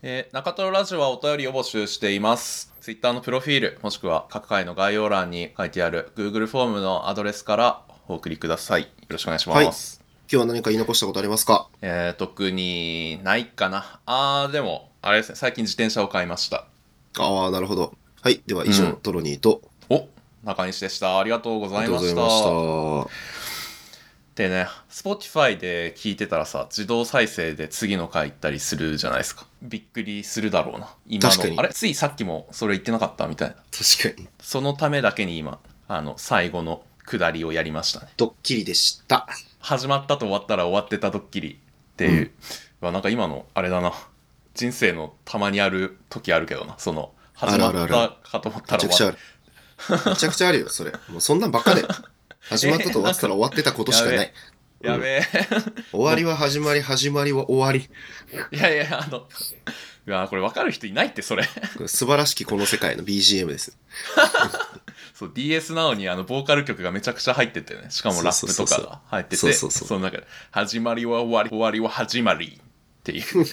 えー中トロラジオはお便りを募集しています。Twitter のプロフィール、もしくは各回の概要欄に書いてある Google フォームのアドレスからお送りください。よろしくお願いします。今日は何か言い残したことありますか？えー特にないかな。あー、でも、あれですね、最近自転車を買いました。ああ、なるほど。はい。では以上、うんトロニーと、お中西でした。ありがとうごあざいました。でね、Spotify で聞いてたらさ、自動再生で次の回行ったりするじゃないですか。びっくりするだろうな。今確かにの。あれ？ついさっきもそれ言ってなかったみたいな。確かに。そのためだけに今、あの、最後の下りをやりましたね。ドッキリでした。始まったと終わったら終わってたドッキリっていう。うわなんか今の、あれだな。人生のたまにある時あるけどな。その、始まったかと思っためら終わっちゃくちゃある。めちゃくちゃあるよ、それ。もうそんなんばっかで。始まったと終わってたら終わってたことしかない。やべえ。終わりは始まり、始まりは終わり。いやいや、あの、うわこれ分かる人いないって、それ。素晴らしきこの世界の BGM です。そう、DS なのにあの、ボーカル曲がめちゃくちゃ入っててね。しかもラップとかが入ってて、そうそうそうの中で、始まりは終わり、終わりは始まりっていう、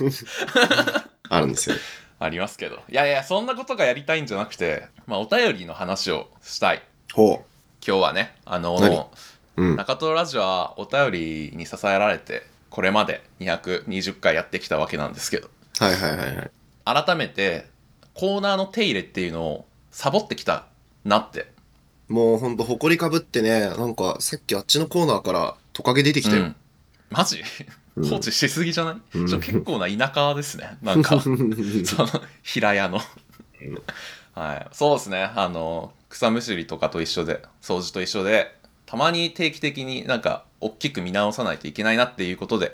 あるんですよ。ありますけど。いやいや、そんなことがやりたいんじゃなくて、まあ、お便りの話をしたい。ほ今日はね、あの、何？う。うん。中トロラジオはお便りに支えられて、これまで220回やってきたわけなんですけど、はいはいはいはい。改めて、コーナーの手入れっていうのをサボってきたなって。もうほんと、埃かぶってね、なんか、さっきあっちのコーナーからトカゲ出てきたよ。うん、マジ、うん。放置しすぎじゃない、うん。結構な田舎ですね。なんか。その平屋の。はい。そうですね。あの草むしりとかと一緒で掃除と一緒でたまに定期的になんか大きく見直さないといけないなっていうことで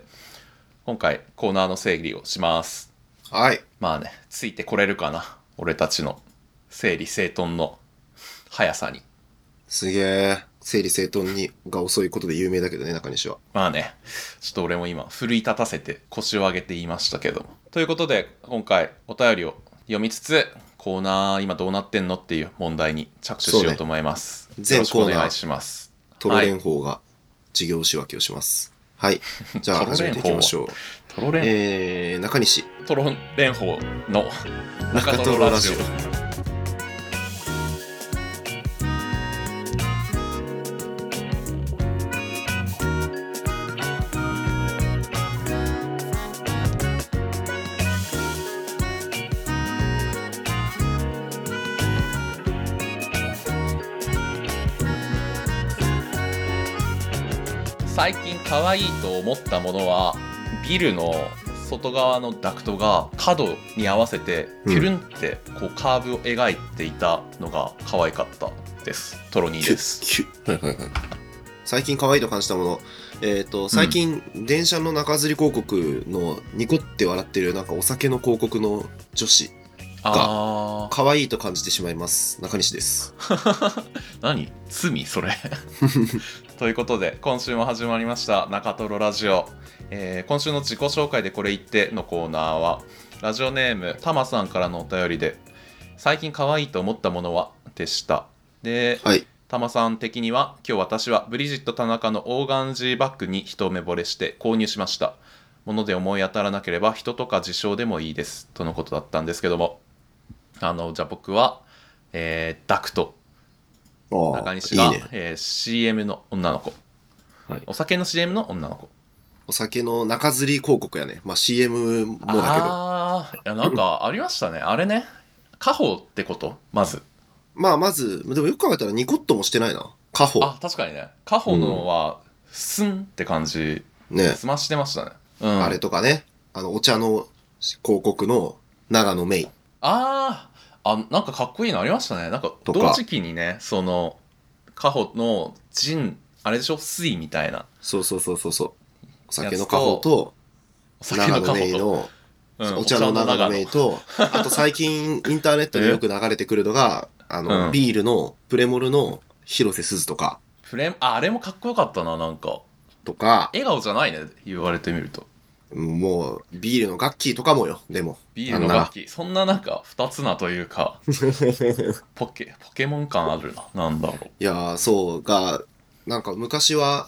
今回コーナーの整理をしますはい。まあねついてこれるかな俺たちの整理整頓の速さにすげえ。整理整頓にが遅いことで有名だけどね、中西は。まあね、ちょっと俺も今、奮い立たせて腰を上げて言いましたけども。ということで、今回お便りを読みつつ、コーナー今どうなってんのっていう問題に着手しようと思います。ね全コーナー願いします。トロレン法が事業仕分けをします。はい。じゃあ 始めていきましょう。トロレン、えー、中西。トロレン法の中トロラジオ。可愛いと思ったものはビルの外側のダクトが角に合わせてピュルンってこうカーブを描いていたのが可愛かったですトロニーです。最近可愛いと感じたもの。えっ、と、最近、電車の中吊り広告のニコって笑ってるなんかお酒の広告の女子。あー可愛いと感じてしまいます。中西です。何？罪？それ ということで今週も始まりました中トロラジオ、えー今週の自己紹介でこれ言ってのコーナーはラジオネームたまさんからのお便りで最近可愛いと思ったものは？でした。ではい。たまさん的には今日私はブリジット田中のオーガンジーバッグに一目惚れして購入しました。もので思い当たらなければ人とか事象でもいいです。とのことだったんですけども。あのじゃあ僕は、えーダクト中西がいいね。えー CM の女の子はいお酒の CM の女の子お酒の中吊り広告やね。まあ CM もだけど。ああいやなんかありましたねあれね家宝ってこと？まずまあまず、でもよく考えたらニコッともしてないな。家宝。あ確かにね家宝のはスンって感じね。済ましてましたねうんあれとかね。あの、お茶の広告の長野メイ。あーあなんかかっこいいのありましたね。なんか同時期にねその家宝のジンあれでしょ？水みたいな。そうそうそうそうそう。お酒のやつとお酒の家宝と、お茶の長野メイと、あと最近インターネットでよく流れてくるのが、あの、うん。ビールのプレモルの広瀬すずとか、フレああれもかっこよかったななんか。とか、笑顔じゃないね言われてみるともう、ビールのガッキーとかもよ、でも。ビールの楽器。そんななんか二つなというか。ポケポケモン感あるな。なんだろう。いやー、そうが、なんか昔は、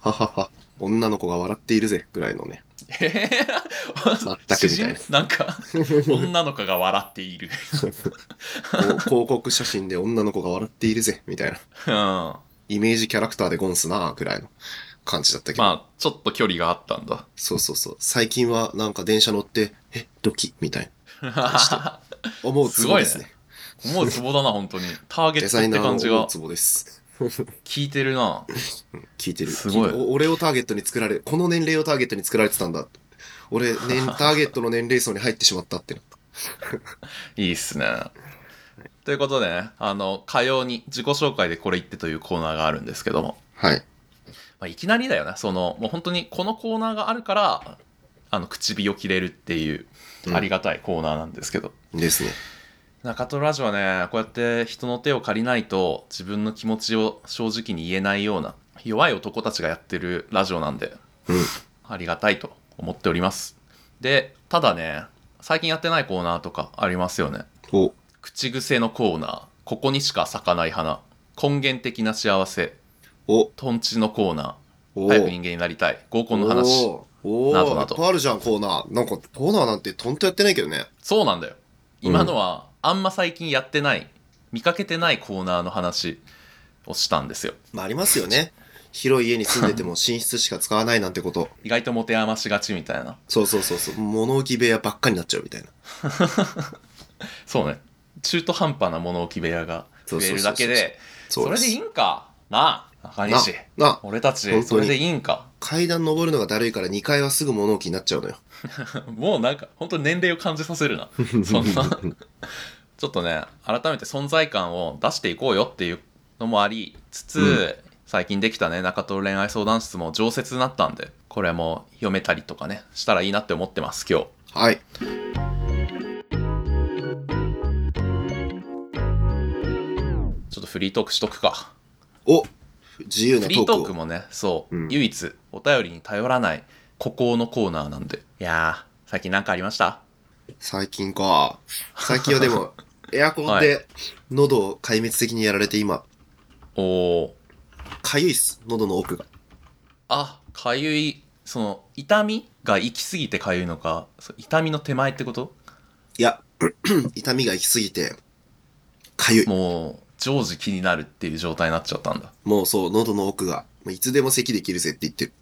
ははは、女の子が笑っているぜ、ぐらいのね、えー、全くみたいな。なんか 女の子が笑っている。広告写真で女の子が笑っているぜ、みたいな。うん。イメージキャラクターでゴンスなぐらいの感じだったけど。まあちょっと距離があったんだそうそうそう。最近はなんか電車乗って、え、ドキ？みたいな。思うツボですね。思うツボだな本当にターゲットって感じがツボです。効いてるな聞いてる。すごい俺をターゲットに作られ、この年齢をターゲットに作られてたんだ。俺、年、ターゲットの年齢層に入ってしまったってなった。いいっすねということでねあの火曜に自己紹介でこれ言ってというコーナーがあるんですけども、はい。まあ、いきなりだよね。そのもう本当にこのコーナーがあるからあの口火を切れるっていううん。ありがたいコーナーなんですけど、ですね。中トロラジオはねこうやって人の手を借りないと自分の気持ちを正直に言えないような弱い男たちがやってるラジオなんでうん。ありがたいと思っております。でただね最近やってないコーナーとかありますよね。お、口癖のコーナー。ここにしか咲かない花。根源的な幸せお、トンチのコーナお。ー早く人間になりたい。合コンの話。お。ーお。ー、などないどっぱいあるじゃん、コーナー。なんか、コーナーなんてとんとやってないけどね。そうなんだよ。今のはあんま最近やってない見かけてないコーナーの話をしたんですよ。まあ、ありますよね。広い家に住んでても寝室しか使わないなんてこと。意外と持て余しがちみたいな。そうそうそうそう。物置部屋ばっかになっちゃうみたいな。そうね。中途半端な物置部屋が増えるだけでそれでいいんか。なあ中西。な、な、俺たちそれでいいんか。階段登るのがだるいから2階はすぐ物置になっちゃうのよ。もうなんか本当に年齢を感じさせるな。そんな。ちょっとね改めて存在感を出していこうよっていうのもありつつ、うん。最近できたね中戸恋愛相談室も常設になったんでこれも読めたりとかねしたらいいなって思ってます今日。はい。ちょっとフリートークしとくか。お自由なフリートークもねそう、うん。唯一お便りに頼らない孤高のコーナーなんで。いやー最近何かありました？最近か。最近はでも、エアコンはで喉を壊滅的にやられて今、おおかゆいっす。喉の奥が。あかゆい。その痛みが行き過ぎてかゆいのかそう痛みの手前ってこと？いや、痛みが行き過ぎて、かゆい。もう常時気になるっていう状態になっちゃったんだ。もうそう、喉の奥が、いつでも咳できるぜって言ってる。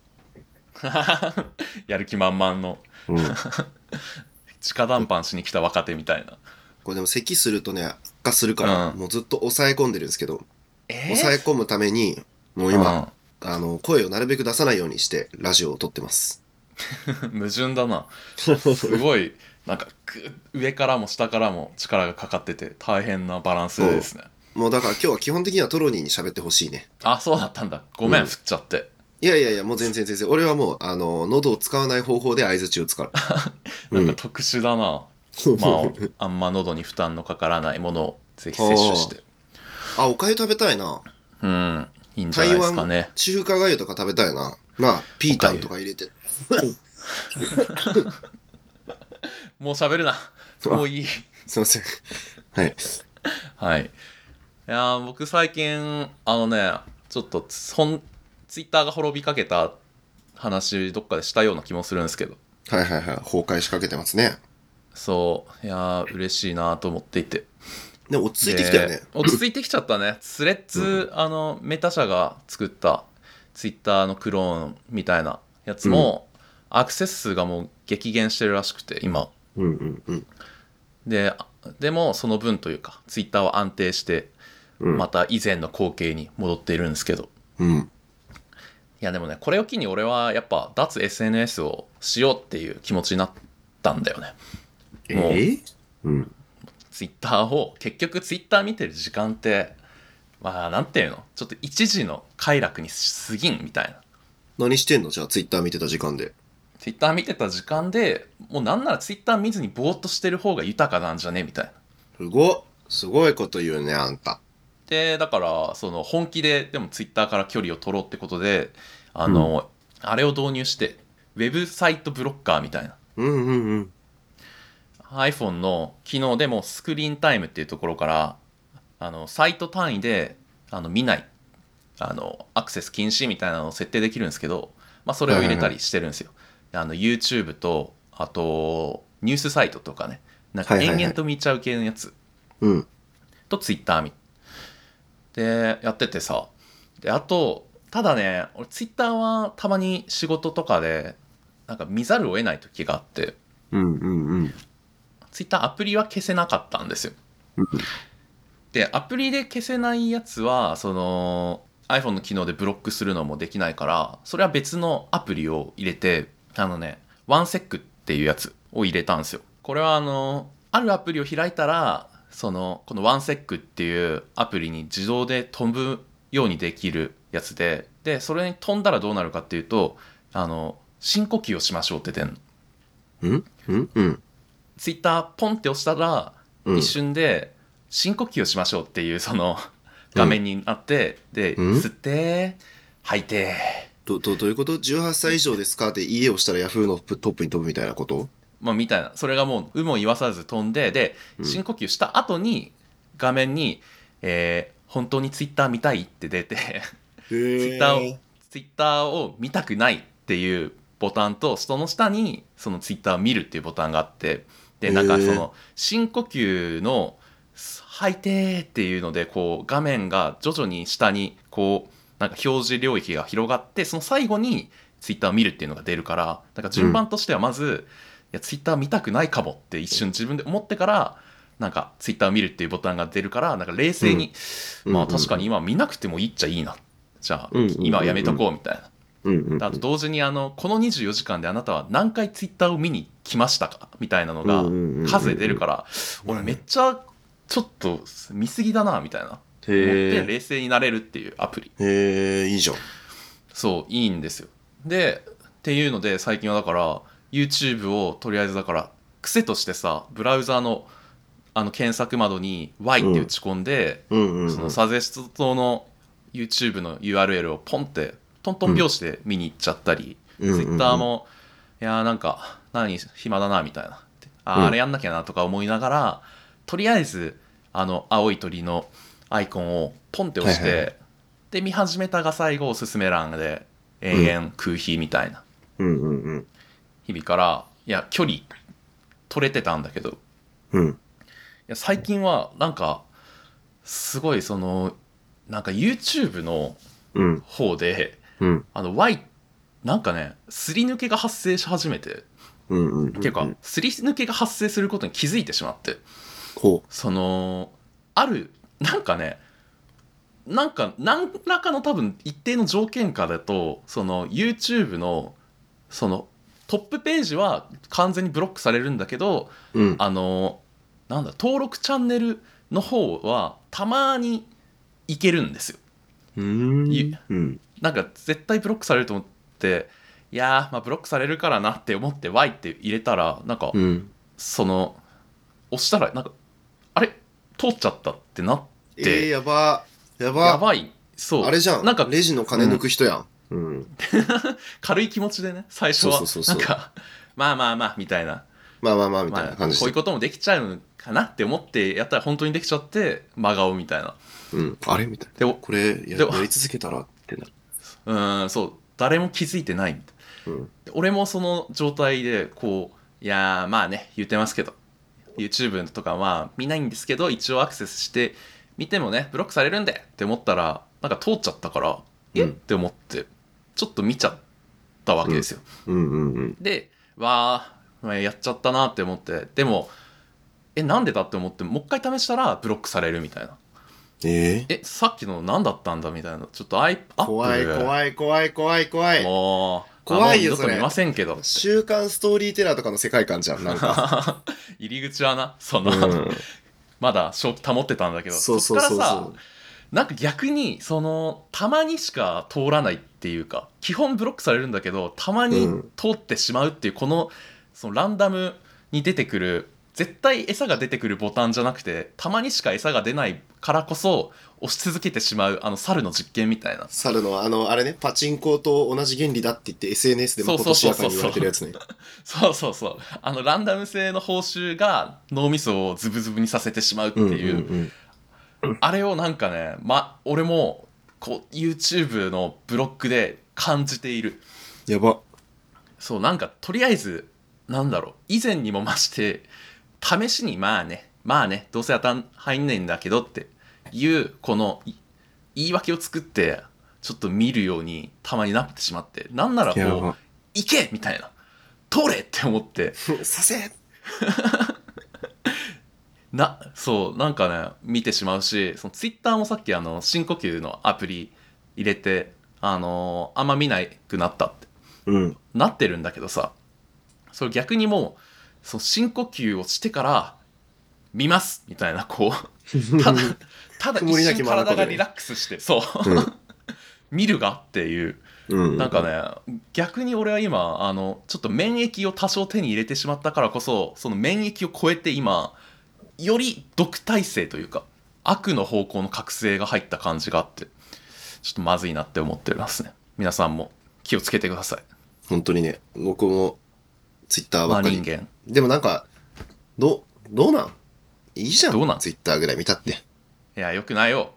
やる気満々の。うん。直談判しに来た若手みたいな。これでも咳するとね、悪化するから、うん。もうずっと抑え込んでるんですけど、え抑え込むために、もう今、あの、声をなるべく出さないようにして、ラジオを撮ってます。矛盾だな。すごいなんかぐ上からも下からも力がかかってて大変なバランスですねもうだから今日は基本的にはトロニーに喋ってほしいね。あそうだったんだごめん、うん振っちゃっていやいやいや、もう全然全然。俺はもう、あの、喉を使わない方法で合図を使う。なんか特殊だな、まああんま喉に負担のかからないものをぜひ摂取してあ、おかゆ食べたいな。うんいいんじゃない台湾ですかね中華がゆとか食べたいな。なあ、ピータンとか入れて。もう喋るな もういいすいません。はい。はい。いやー僕最近、あのね、ちょっとそん、ツイッターが滅びかけた話、どっかでしたような気もするんですけど、はいはいはい。崩壊しかけてますね。そう、いやー嬉しいなと思っていて。でも落ち着いてきたよねで。落ち着いてきちゃったね。スレッズ、あの、メタ社が作ったツイッターのクローンみたいなやつも、アクセス数がもう激減してるらしくて、今。うんうんうん。で、でもその分というか、ツイッターは安定して、うんまた以前の光景に戻っているんですけど、うん。いやでもねこれを機に俺はやっぱ脱 SNS をしようっていう気持ちになったんだよね。もう。えうん。ツイッターを結局ツイッター見てる時間ってまあなんていうの？ちょっと一時の快楽に過ぎんみたいな。何してんの？じゃあツイッター見てた時間で。ツイッター見てた時間でもうなんならツイッター見ずにぼーっとしてる方が豊かなんじゃね？みたいな。すごっ。すごいこと言うね、あんた。でだからその本気ででもツイッターから距離を取ろうってことであの、あれを導入してウェブサイトブロッカーみたいな。うんうんうん。iPhone の機能でもスクリーンタイムっていうところからあのサイト単位であの見ない。あのアクセス禁止みたいなのを設定できるんですけど、まあ、それを入れたりしてるんですよ。あの YouTube とあとニュースサイトとかね。なんかはいはいはい。延々と見ちゃう系のやつ。うん。と Twitter 見でやっててさ。であとただね俺 Twitter はたまに仕事とかでなんか見ざるを得ない時があって。うんうんうん。Twitter アプリは消せなかったんですよ。うん。でアプリで消せないやつはその iPhone の機能でブロックするのもできないからそれは別のアプリを入れてあのね OneSec っていうやつを入れたんですよ。これはあのあるアプリを開いたらそのこの OneSec っていうアプリに自動で飛ぶようにできるやつででそれに飛んだらどうなるかっていうとあの深呼吸をしましょうって出んの。うん？うん？うん。Twitter ポンって押したらうん。一瞬で深呼吸をしましょうっていうその画面になって、で、うん？吸って吐いて。どどどういうこと ?18 歳以上ですか？って家をしたらヤフーのトップに飛ぶみたいなこと？まあみたいな。それがもう有無を言わさず飛んででうん。深呼吸した後に画面に、えー本当に Twitter 見たい?」って出てへツイッターを Twitter を見たくないっていうボタンとその下にその Twitter を見るっていうボタンがあってでなんかその深呼吸の「吐いて」っていうのでこう画面が徐々に下にこうなんか表示領域が広がってその最後に Twitter を見るっていうのが出るからなんか順番としてはまず、いや Twitter 見たくないかもって一瞬自分で思ってからなんか Twitter を見るっていうボタンが出るからなんか冷静に、うんまあ確かに今見なくてもいいっちゃいいなじゃあ今はやめとこうみたいな。うんうんうん。あと同時にあのこの24時間であなたは何回ツイッターを見に来ましたかみたいなのが数で出るから俺めっちゃちょっと見すぎだなみたいな思ってへえ。冷静になれるっていうアプリへえ、いいじゃん。そういいんですよでっていうので最近はだから YouTube をとりあえずだから癖としてさブラウザのあの検索窓に Y って打ち込んで、うんうんうん。そのサジェストの YouTube の URL をポンってトントン拍子で見に行っちゃったり、うんうんうん。Twitter もいやーなんか何暇だなみたいな。ああれやんなきゃなとか思いながらとりあえずあの青い鳥のアイコンをポンって押して、はいはいはで見始めたが最後おすすめ欄で永遠空飛みたいな。うんうんうん。日々からいや距離取れてたんだけどいうん。や最近はなんかすごいそのなんか YouTube のうん。方でうん。あの Y なんかねすり抜けが発生し始めてうんうん。っていうかすり抜けが発生することに気づいてしまってほそのあるなんかねなんか何らかの多分一定の条件下だとその YouTube のそのトップページは完全にブロックされるんだけどう。うん。あのなんだ登録チャンネルの方はたまにいけるんですようーん。なんか絶対ブロックされると思っていやーまあブロックされるからなって思って Y って入れたらなんかうん。その押したらなんかあれ？通っちゃったってなっえー、て、やば。やば。やばいそうあれじゃん。なんかレジの金抜く人やん。うん。軽い気持ちでね最初は。そうそうそうそう。なんかまあまあまあみたいな。まあまあまあ、みたいまあ、な感じで。こういうこともできちゃうかなって思ってやったら本当にできちゃって真顔みたいな。うん。あれみたいな。でもこれや、り続けたらってなる。うーんそう。誰も気づいてないみたいな。うん。俺もその状態でこういやーまあね言ってますけど。YouTube とかは見ないんですけど一応アクセスして見てもねブロックされるんでって思ったらなんか通っちゃったから、えうん。って思ってちょっと見ちゃったわけですよ、うんうんうん。でわあやっちゃったなって思ってでもえなんでだって思ってもう一回試したらブロックされるみたいなえええさっきの何だったんだみたいなちょっとアイアップ怖い怖い怖い怖い怖い。もう怖いよそれ見ませんけど週刊ストーリーテラーとかの世界観じゃん、なんか。入り口はなその、うん。まだ正気保ってたんだけどそうそうそうっからさそなんか逆にそのたまにしか通らないっていうか基本ブロックされるんだけどたまにうん。通ってしまうっていうこのそのランダムに出てくる絶対餌が出てくるボタンじゃなくてたまにしか餌が出ないからこそ押し続けてしまうあの猿の実験みたいな。う。猿の、あの、あれね、パチンコと同じ原理だって言って SNS でまことしやかに言われてるやつね。そうそうそうあのランダム性の報酬が脳みそをズブズブにさせてしまうってう。んうんいう、あれをなんかね、ま、俺もこう YouTube のブロックで感じている。やば。そうなんかとりあえずなんだろう。以前にも増して試しにまあねまあねどうせ当たん入んないんだけどっていうこのい言い訳を作ってちょっと見るようにたまになってしまってなんならこう行けみたいな。通れって思って。させなそうなんかね見てしまうしそのツイッターもさっきあの深呼吸のアプリ入れてあのあんま見なくなったって。うん。なってるんだけどさそれ逆にもうその深呼吸をしてから見ますみたいなこう ただただ曇りなき一瞬眼で。体がリラックスしてそう、うん。見るがっていう。うん。なんかね逆に俺は今あのちょっと免疫を多少手に入れてしまったからこそその免疫を超えて今より毒耐性というか悪の方向の覚醒が入った感じがあってちょっとまずいなって思ってますね。皆さんも気をつけてください。本当にね僕もツイッターばまあっかり、人間。でもなんかどどうなん？いいじゃんどうなん？ツイッターぐらい見たって。いやよくないよ。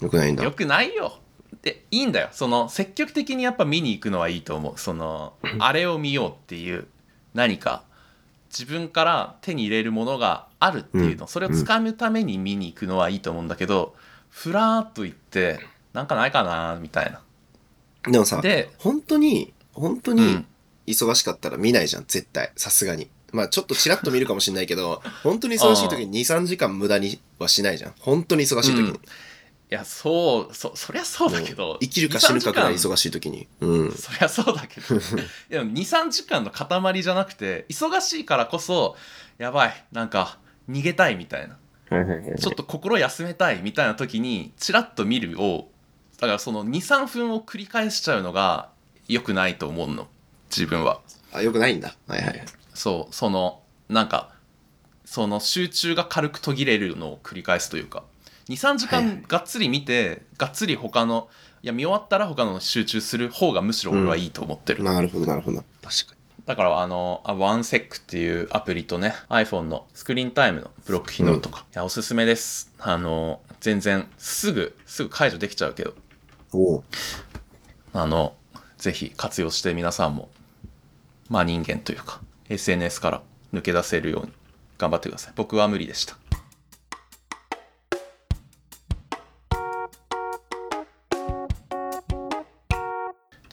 よくないんだ。よくないよ。でいいんだよ。その積極的にやっぱ見に行くのはいいと思う。その あれを見ようっていう何か自分から手に入れるものがあるっていうの、うん。それを掴むために見に行くのはいいと思うんだけど、ふらーっと行ってなんかないかなみたいな。でもさで本当に本当にうん。忙しかったら見ないじゃん絶対。さすがに。まあちょっとチラッと見るかもしれないけど本当に忙しい時に23時間無駄にはしないじゃん。本当に忙しい時に、うんいやそうそそりゃそうだけど生きるか死ぬかくらい2-3時間。忙しい時に。うん。そりゃそうだけど。でも23時間の塊じゃなくて忙しいからこそやばいなんか逃げたいみたいな。ちょっと心休めたいみたいな時にチラッと見るをだからその23分を繰り返しちゃうのが良くないと思うの。自分は。あよくないんだ。はいはいはい。そうそのなんかその集中が軽く途切れるのを繰り返すというか23時間がっつり見て、がっつり他のいや見終わったら他の集中する方がむしろ俺はいいと思ってる、なるほどなるほど。確かだからあの、あワンセックっていうアプリとね、iPhone のスクリーンタイムのブロック機能とか、いや、おすすめです。あの、全然、すぐ、すぐ解除できちゃうけど、におう。あの、ぜひ活用して皆さんも、まあ人間というか、SNS から抜け出せるように頑張ってください。僕は無理でした。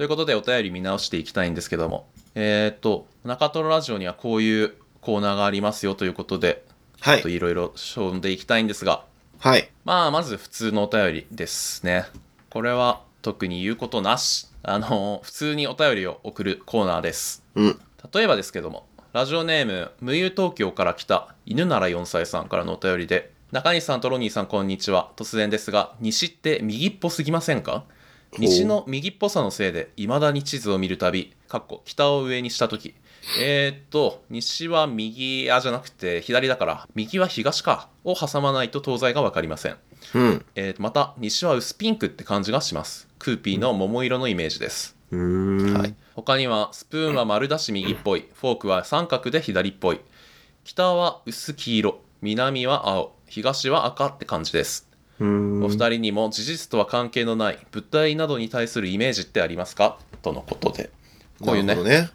ということでお便り見直していきたいんですけども、えーっと、中トロラジオにはこういうコーナーがありますよということで、はいいろいろ読んでいきたいんですが、はいまあ、まず普通のお便りですね。これは特に言うことなし。あの、普通にお便りを送るコーナーです。うん例えばですけども、ラジオネーム、無友東京から来た犬なら4歳さんからのお便りで、中西さんとロニーさんこんにちは。突然ですが、西って右っぽすぎませんか？西の右っぽさのせいで、未だに地図を見るたび、かっこ北を上にしたとき、えー、っと、西は右、あ、じゃなくて左だから、右は東か、を挟まないと東西がわかりません。うん。えーとまた、西は薄ピンクって感じがします。クーピーの桃色のイメージです。はい、他には、スプーンは丸だし右っぽい、フォークは三角で左っぽい、北は薄黄色、南は青、東は赤って感じです。お二人にも事実とは関係のない物体などに対するイメージってありますか？とのことで。こういうね。ね。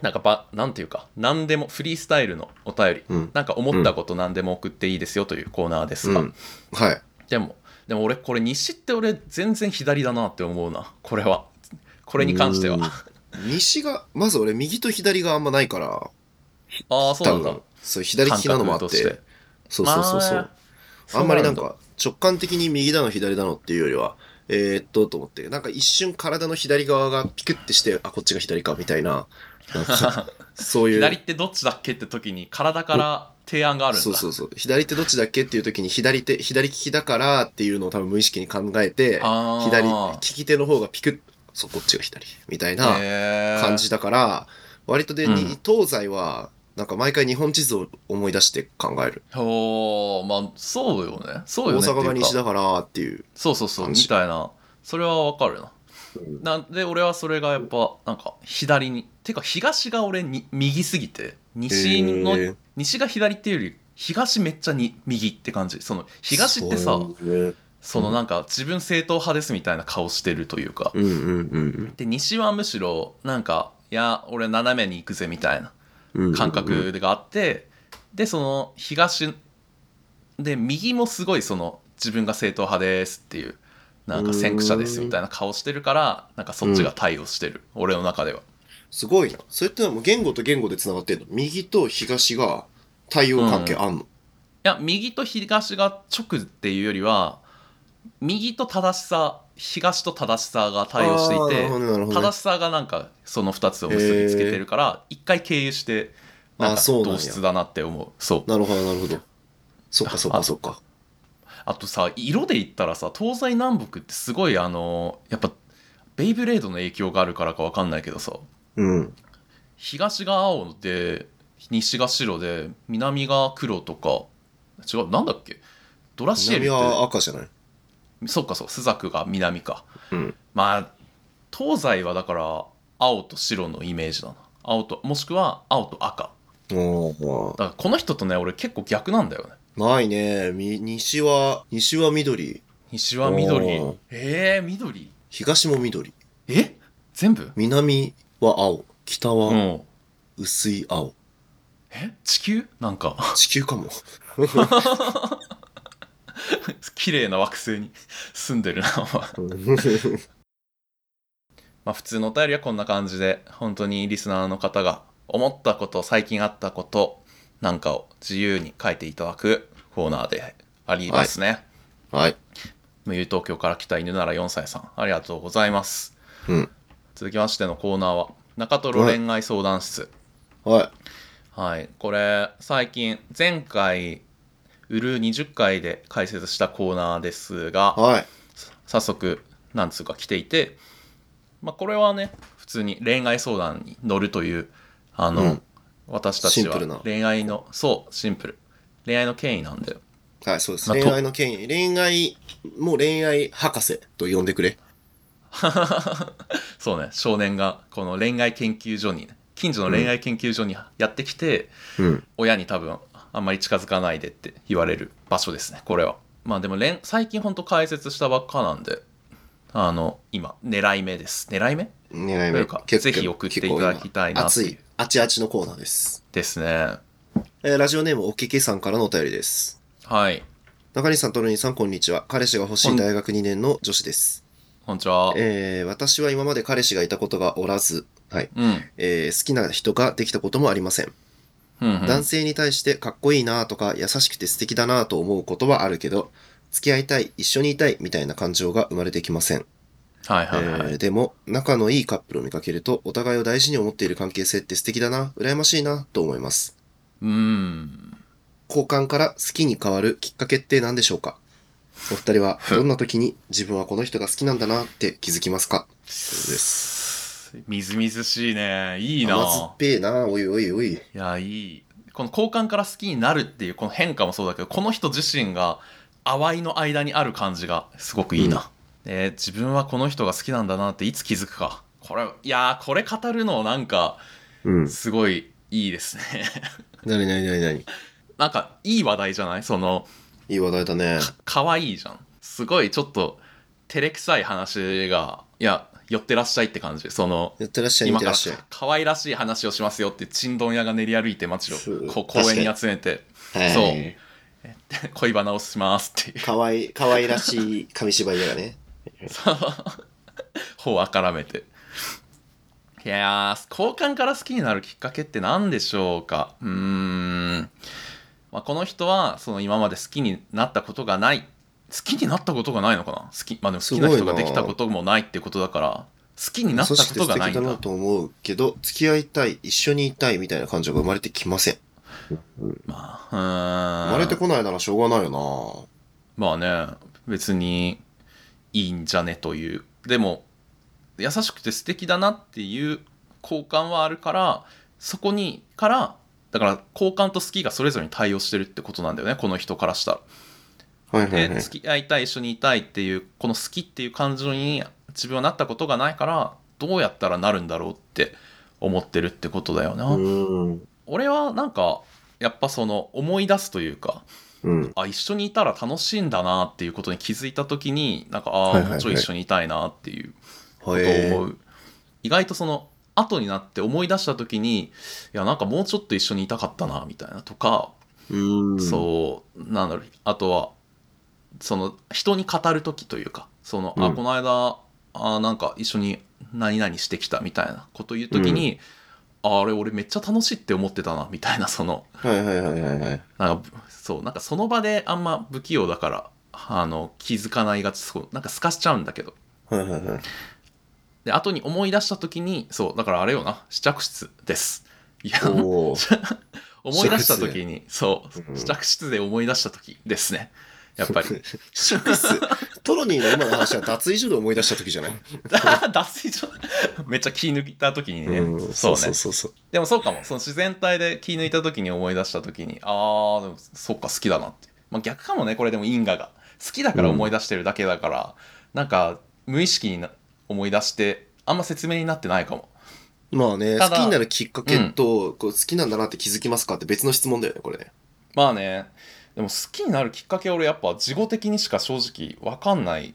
なんかば、なんていうか、何でもフリースタイルのお便り、うん。なんか思ったこと何でも送っていいですよというコーナーですが、うん。はい。でも、でも俺、これ西って俺全然左だなって思うな。これは。これに関しては。うん。西がまず俺右と左があんまないから。ああ、そうなんだ。そう左利きなのもあって。そうそうそうそう、まああんまりなんか直感的に右だの左だのっていうよりはえー、っとと思ってなんか一瞬体の左側がピクってしてあこっちが左かみたいななんか そういう。左ってどっちだっけって時に体から提案があるんだ。そうそうそう。左手どっちだっけっていう時に左手左利きだからっていうのを多分無意識に考えて左利き手の方がピクッそうこっちが左みたいな感じだから割とで、うん。に東西はなんか毎回日本地図を思い出して考える。おーまあ、そうよね。そうよね。大阪が西だからっていうそうそうそう、みたいな。それはわかるな。なんで俺はそれがやっぱなんか左にてか東が俺に右すぎて西の、へー。西が左っていうより東めっちゃに右って感じ。その東ってさそうね。そのなんか自分正統派ですみたいな顔してるというか、うんうんうんで西はむしろなんかいや俺斜めに行くぜみたいな。うん感覚があって、でその東で右もすごいその自分が正統派ですっていうなんか先駆者ですみたいな顔してるからなんかそっちが対応してる、俺の中では。すごいな。それってのはもう言語と言語で繋がってんの？右と東が対応関係あんの、いや右と東が直っていうよりは右と正しさ東と正しさが対応していて正しさがなんかその2つを結びつけてるから一回経由してなんか同質だなって思う。そう。なるほど、なるほど。そっかそっかあそっか。あとさ色で言ったらさ東西南北ってすごいあのやっぱベイブレードの影響があるからか分かんないけどさ。うん。東が青で西が白で南が黒とか。違うなんだっけ？ドラシエル南っては赤じゃない？そっかそうスザクが南かうん。まあ東西はだから青と白のイメージだな青ともしくは青と赤おーだからこの人とね俺結構逆なんだよねないね。み西は、西は緑。西は緑おーえー、緑？東も緑。え？全部？南は青。北うはん薄い青。え？地球？なんか地球かも。綺麗な惑星に住んでるな まあ普通のお便りはこんな感じで本当にリスナーの方が思ったこと最近あったことなんかを自由に書いていただくコーナーでありますね、はい。無友東京から来た犬なら4歳さんありがとうございます。うん。続きましてのコーナーは中トロ恋愛相談室。はい。はい。これ最近前回売る20回で解説したコーナーですがはい。早速なんつうか来ていて、まあ、これはね普通に恋愛相談に乗るというあの、うん私たちは恋愛のそうシンプル恋愛の権威なんだよはい、そうです。まあと恋愛の権威。恋愛、もう恋愛博士と呼んでくれ。そうね少年がこの恋愛研究所に近所の恋愛研究所にやってきて、うん。親に多分あんまり近づかないでって言われる場所ですねこれはまあでも恋最近ほんと解説したばっかなんであの今狙い目です狙い目？狙い目かぜひ送っていただきたいな熱い、あちあちのコーナーです。ですねえーラジオネームおけけさんからのお便りです。はい中西さん、トロニーさん、こんにちは。彼氏が欲しい大学2年の女子です。こんにちは。えー私は今まで彼氏がいたことがおらず、はい。うん。えー好きな人ができたこともありません。うん、うん。男性に対してかっこいいなとか優しくて素敵だなと思うことはあるけど、付き合いたい、一緒にいたいみたいな感情が生まれてきません。はいはいはい。えーでも、仲のいいカップルを見かけると、お互いを大事に思っている関係性って素敵だな、羨ましいな、と思います。うーん。交換から好きに変わるきっかけって何でしょうか？お二人はどんな時に自分はこの人が好きなんだなって気づきますか？ということです。みずみずしいね。いい甘酸なっ。ぱいな、おいおいおい。いや、いい。この交換から好きになるっていうこの変化もそうだけど、この人自身が淡いの間にある感じがすごくいいな。えー自分はこの人が好きなんだなっていつ気づくか。これ、いやー、これ語るのなんか、うん。すごいいいですね。なになになになになんか、いい話題じゃない？その、いい話題だね。可愛いじゃんすごいちょっと照れくさい話がいや寄ってらっしゃいって感じ。そのやってらっしゃい、見今から。可愛らしい。話をしますよってちんどん屋が練り歩いて街をそう。こう公園に集めてはい。そう。恋バナをしますっていう。かわいい、かわいらしい紙芝居屋がね。頬をあからめて。いやー交換から好きになるきっかけって何でしょうか？うーん、まあ、この人はその今まで好きになったことがない好きになったことがないのかな？好きまあでも好きな人ができたこともないってことだから好きになったことがないんだだなと思うけど、付き合いたい、一緒にいたいみたいな感情が生まれてきません。まあうーん。生まれてこないならしょうがないよまあね別にいいんじゃねという。でも優しくて素敵だなっていう好感はあるからそこにからだから好感と好きがそれぞれに対応してるってことなんだよねこの人からしたら。な。はいはいはい。で付き合いたい一緒にいたいっていうこの好きっていう感情に自分はなったことがないからどうやったらなるんだろうって思ってるってことだよな。うーん。俺はなんかやっぱその思い出すというかうん。あ一緒にいたら楽しいんだなっていうことに気づいた時になんかああ、はいはいはいもうちょい一緒にいたいなっていうことをへ思う、意外とその後になって思い出した時にいやなんかもうちょっと一緒にいたかったなみたいなとか、うんそうなんだろうあとはその人に語る時というかその、うん。あこの間あなんか一緒に何々してきたみたいなこと言う時に、ああれ俺めっちゃ楽しいって思ってたなみたいなそのはいはいはいはいはい。なんかそうなんかその場であんま不器用だからあの気づかないがちそうなんか透かしちゃうんだけど。はいはいはい。で後に思い出した時にそうだからあれよな試着室です。いや 思い出した時にそううん。試着室で思い出した時ですねやっぱり。シックス。トロニーの今の話は脱衣所で思い出した時じゃない、脱水所。めっちゃ気抜いた時にね、うん、そうね。そうそうそうでもそうかも。その自然体で気抜いた時に思い出した時にああでもそっか好きだなって、まあ、逆かもねこれでも因果が。好きだから思い出してるだけだから、なんか無意識にな思い出してあんま説明になってないかも。まあね好きになるきっかけと、こう好きなんだなって気づきますかって別の質問だよねこれね。まあねでも好きになるきっかけ俺やっぱ事後的にしか正直分かんない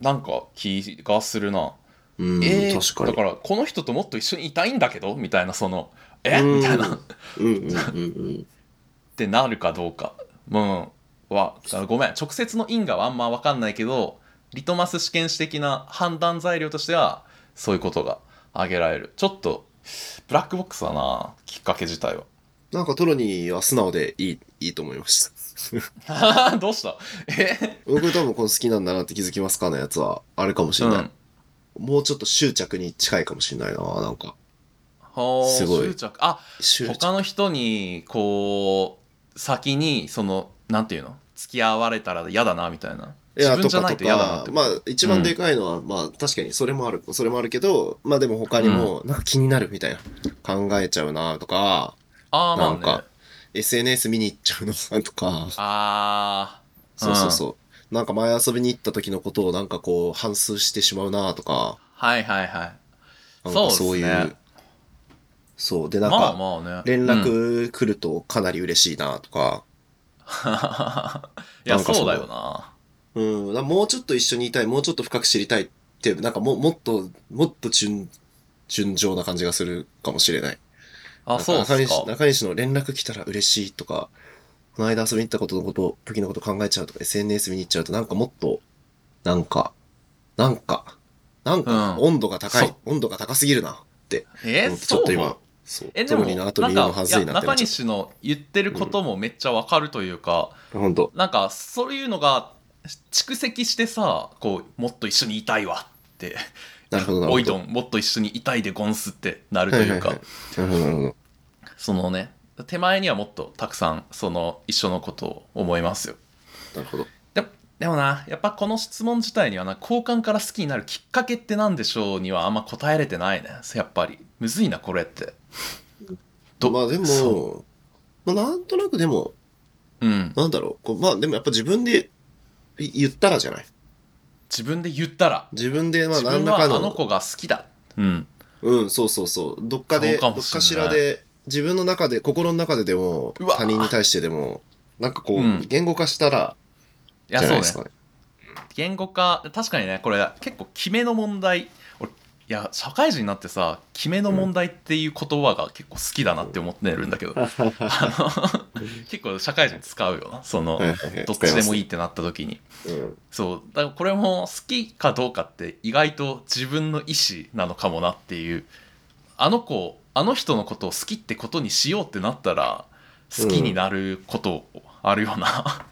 なんか気がするな、うん、えー確かに。だからこの人ともっと一緒にいたいんだけどみたいなそのえ？うんみたいな。っうんうんうんうん。てなるかどうか。うんはあごめん直接の因果はあんま分かんないけどリトマス試験紙的な判断材料としてはそういうことが挙げられる。ちょっとブラックボックスだなきっかけ自体は。なんかトロニーは素直でいいいいと思いました どうした？え？僕多分この好きなんだなって気づきますかのやつは。あれかもしれない、うん。もうちょっと執着に近いかもしれないななんか。はあすごい。執着。あ執着。他の人にこう先にそのなんていうの？付き合われたら嫌だなみたいな。い自やと嫌だなって。とかまあ一番でかいのは、まあ確かにそれもあるそれもあるけどまあでも他にもなんか気になるみたいな考えちゃうなとかああまあね。なんか SNS 見に行っちゃうなとか。ああそうそうそう。なんか前遊びに行った時のことをなんかこう反芻してしまうなとか。はいはいはい。なんそうっすねかそういうそう。でなんまあか連うん絡来るとかなり嬉しいなとか、いやそうだよな。うん、もうちょっと一緒にいたい、もうちょっと深く知りたいって、なんかももっと、もっと順、順調な感じがするかもしれない。あそう中西か中西の連絡来たら嬉しいとか、この間遊びに行ったことのこと、時のこと考えちゃうとか、SNS 見に行っちゃうと、なんかもっと、なんか、なんか、なんか、うん温度が高いそ、温度が高すぎるなってえ思って、ちょっと今、そう、えでもなんか中西の言ってることもめっちゃわかるというか、う。ほんと。なんかそういうのが蓄積してさこうもっと一緒にいたいわってなるほど。おいどんもっと一緒にいたいでゴンスってなるというか、はいはいはいなるほど、なるほど。そのね手前にはもっとたくさんその一緒のことを思いますよなるほど。ででもなやっぱこの質問自体にはな交換から好きになるきっかけってなんでしょうにはあんま答えれてないねやっぱりむずいなこれってどまあでそも、まあなんとなくでも、うんなんだろう。まあでもやっぱ自分でい言ったらじゃない。自分で言ったら自分でまあ何らかの。の子が好きだうんうん、そうそうそう。どっかで、どっかしらで、自分の中で、心の中ででも他人に対してでも、なんかこう、うん。言語化したら、いやそうですかね。言語化確かにねこれ結構決めの問題。俺いや社会人になってさ決めの問題っていう言葉が結構好きだなって思ってるんだけど、あの結構社会人使うよな。その、どっちでもいいい。ってなった時に。うん。そう。だからこれも好きかどうかって意外と自分の意思なのかもなっていう。あの子あの人のことを好きってことにしようってなったら好きになることあるよな、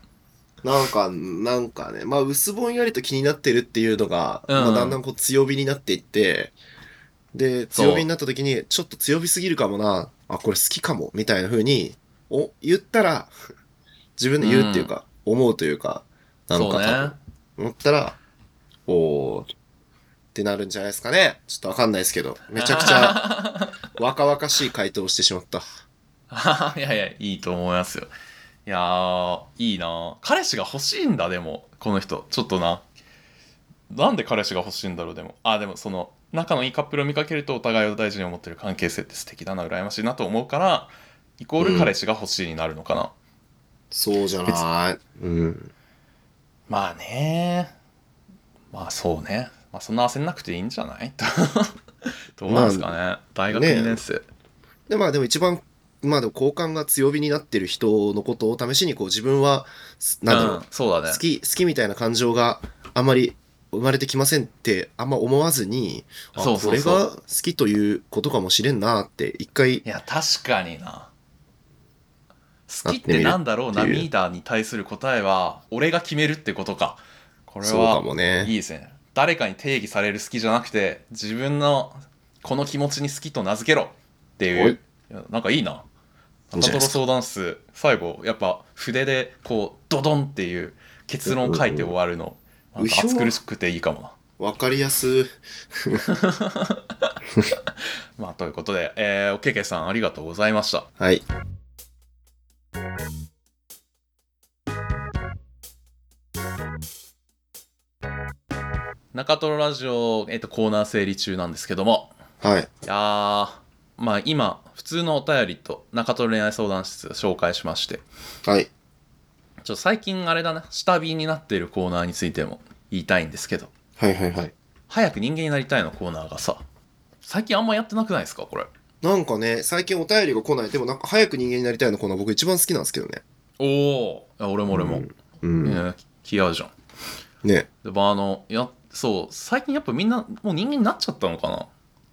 なんか、なんかね、まあ、薄ぼんやりと気になってるっていうのが、うん。まあ、だんだんこう強火になっていって、で、強火になった時に、ちょっと強火すぎるかもな、あ、これ好きかも、みたいな風に、お、言ったら、自分で言うっていうか、思うというか、なんそうね。か多分、思ったら、おー、ってなるんじゃないですかね。ちょっとわかんないですけど、めちゃくちゃ 若々しい回答をしてしまった。いやいや、いいと思いますよ。いやー、いいな彼氏が欲しいんだ、でも、この人。ちょっとな。なんで彼氏が欲しいんだろう、でも。あ、でもその、仲のいいカップルを見かけるとお互いを大事に思ってる関係性って素敵だな、羨ましいなと思うから、イコール彼氏が欲しいになるのかな。そうじゃない。うん。まあねまあそうね。まあそんな焦んなくていいんじゃない？どうなんですかね、大学2年生、でまあでも一番まあでも好感が強火になってる人のことを試しにこう自分はなんだろう、うん、そうだね。好き好きみたいな感情があまり生まれてきませんってあんま思わずにあそうそれが好きということかもしれんなって一回。いや確かにな。好きってなんだろうなミーダーに対する答えは俺が決めるってことか。これそうかはもね。いいですね誰かに定義される好きじゃなくて自分のこの気持ちに好きと名付けろっておい。いうなんかいいな。い中トロ相談室。最後やっぱ筆でこうドドンっていう結論書いて終わるの。うんうんなんか暑苦しくていいかもな。わかりやす まあということで、えー、おけけさんありがとうございました。はい中トロラジオ、えっとコーナー整理中なんですけども。はい。いやーまあ今普通のお便りと中トロ恋愛相談室紹介しまして。はい。ちょっと最近あれだな下火になっているコーナーについても言いたいんですけど。はいはいはい。早く人間になりたいのコーナーがさ最近あんまやってなくないですかこれ。なんかね最近お便りが来ないでもなんか早く人間になりたいのコーナー僕一番好きなんですけどね。おお俺も俺も、うん、えー気合うじゃん。ね。でもあのやそう最近やっぱみんなもう人間になっちゃったのかなっ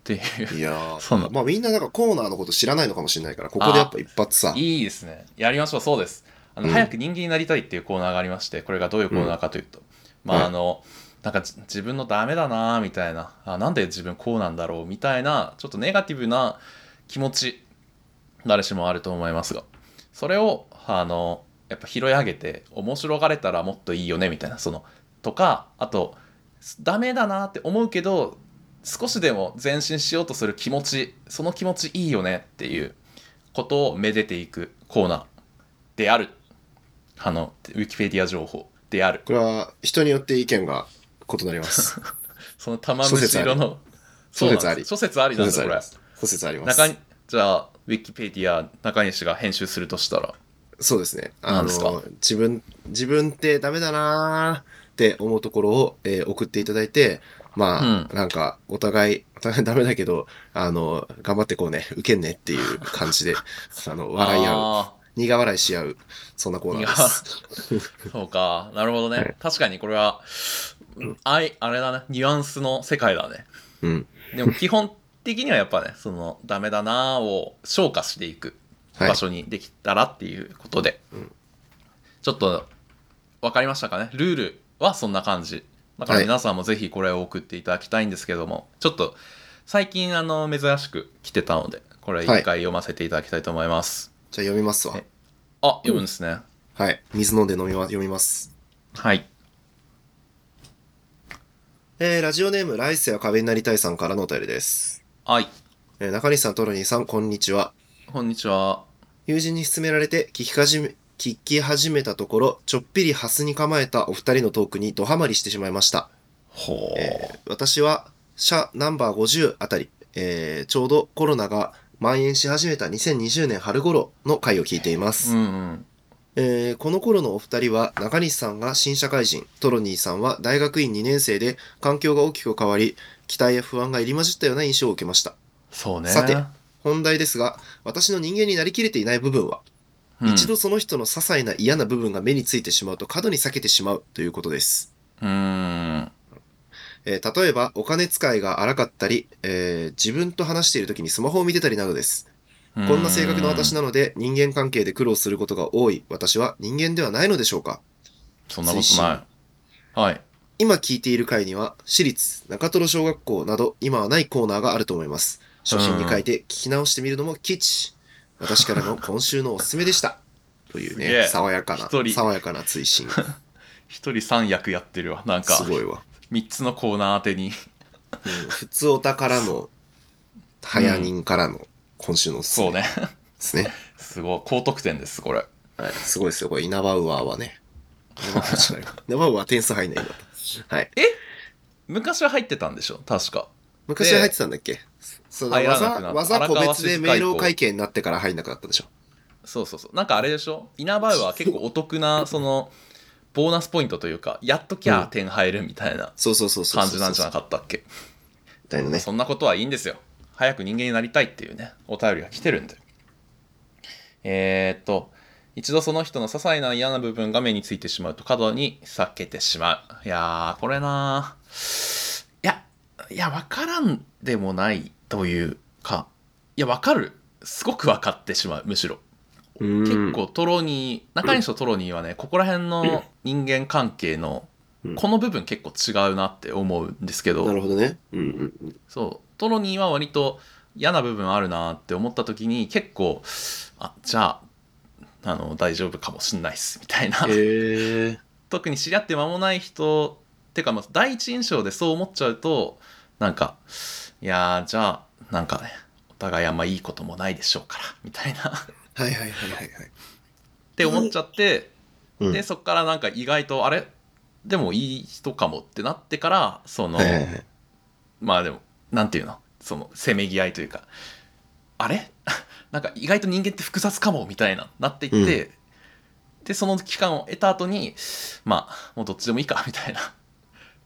ていう。いやーそまあみんななんかコーナーのこと知らないのかもしれないからここでやっぱ一発さ。いいですね。やりましょう。そうです。あの、うん。早く人間になりたいっていうコーナーがありまして、これがどういうコーナーかというと、まはい。あ、あの、なんかじ自分のダメだなみたいなあ、なんで自分こうなんだろうみたいな、ちょっとネガティブな気持ち、誰しもあると思いますが、それを、あの、やっぱ拾い上げて、面白がれたらもっといいよねみたいな、その、とか、あと、ダメだなって思うけど、少しでも前進しようとする気持ち、その気持ちいいよねっていうことをめでていくコーナーである。あの、ウィキペディア情報である。これは人によって意見が異なります その玉虫色の。諸説あり諸説ありなんだ、これ。諸説あります中に、じゃあ、ウィキペディア中西が編集するとしたら。そうですねあ何ですか？の自分自分ってダメだなーって思うところを、えー送っていただいてまあ、なんかお互いお互いダメだけどあの頑張ってこうね受けんねっていう感じで あの笑い合う。あ苦笑いし合う。そんなコーナーです。ーそうか。なるほどね。はい。確かにこれは、あい、あれだね。ニュアンスの世界だね。うん。でも基本的にはやっぱね、その、ダメだなーを消化していくはい。場所にできたらっていうことで、うん。ちょっと分かりましたかね？ルールはそんな感じ。だからはい。皆さんもぜひこれを送っていただきたいんですけども、ちょっと最近あの珍しく来てたのでこれ一回読ませていただきたいと思います、じゃあ読みますわ。えあ読むんですね、はい。水飲んで飲みま読みます。はい。えーラジオネームライスや壁になりたいさんからのお便りです、はい。えー中西さんトロニーさんこんにちは。こんにちは。友人に勧められて聞き始め聞き始めたところちょっぴりハスに構えたお二人のトークにドハマりしてしまいました。ほう、えー私は社ナンバー50あたり、えーちょうどコロナが蔓延し始めた2020年春頃の回を聞いています、うんうん。えーこの頃のお二人は中西さんが新社会人トロニーさんは大学院2年生で環境が大きく変わり期待や不安が入り混じったような印象を受けました。そうね。さて本題ですが私の人間になりきれていない部分は、うん。一度その人の些細な嫌な部分が目についてしまうと過度に避けてしまうということです。うーん。えー例えばお金使いが荒かったり、えー自分と話している時にスマホを見てたりなどです。こんな性格の私ななので人間関係で苦労することが多い。私は人間ではないのでしょうか。そんなことない。はい。今聞いている回には私立中トロ小学校など今はないコーナーがあると思います。初心に書いて聞き直してみるのも吉。私からの今週のおすすめでした。というね、爽やかな爽やかな追伸。一人三役やってるわなんかすごいわ。3つのコーナー当てにうん普通お宝の、早人からの今週のおすすめそうねですね。すごい高得点ですこれはい、すごいですよ。これ、イナバウアーはね。イナ は点数入んないんだ。はい。昔は入ってたんでしょ？確か昔は入ってたんだっけ？そうだ入らな技くなった技個別で明朗会計になってから入んなくなったでしょ。そうそうそうなんかあれでしょ？イナバウは結構お得なそのボーナスポイントというかやっときうんゃ点入るみたいなそうそうそうそう。感じなんじゃなかったっけ？みたいなね。そんなことはいいんですよ早く人間になりたいっていうね、お便りが来てるんで。えー、っと、一度その人の些細な嫌な部分が目についてしまうと過度に避けてしまう。いやー、これなーいや、いや、わからんでもないというか、いや、わかる。すごくわかってしまう、むしろ。結構トロニー、中西とトロニーはね、ここら辺の人間関係の、この部分結構違うなって思うんですけど、なるほどね。うんうんうん。そう、トロニーは割と嫌な部分あるなって思った時に結構、あ、じゃあ、あの、大丈夫かもしんないっす、みたいな。へえ。特に知り合って間もない人、てかまあ第一印象でそう思っちゃうと、なんか、いやー、じゃあ、なんかね、お互いあんまいいこともないでしょうから、みたいな。はいはいはいはいはい。って思っちゃって、うんでそっからなんか意外とあれ？でもいい人かもってなってからその、はいはいはい。まあでもなんていうの？そのせめぎ合いというかあれ？なんか意外と人間って複雑かもみたいななっていって、でその期間を得た後にまあもうどっちでもいいかみたいな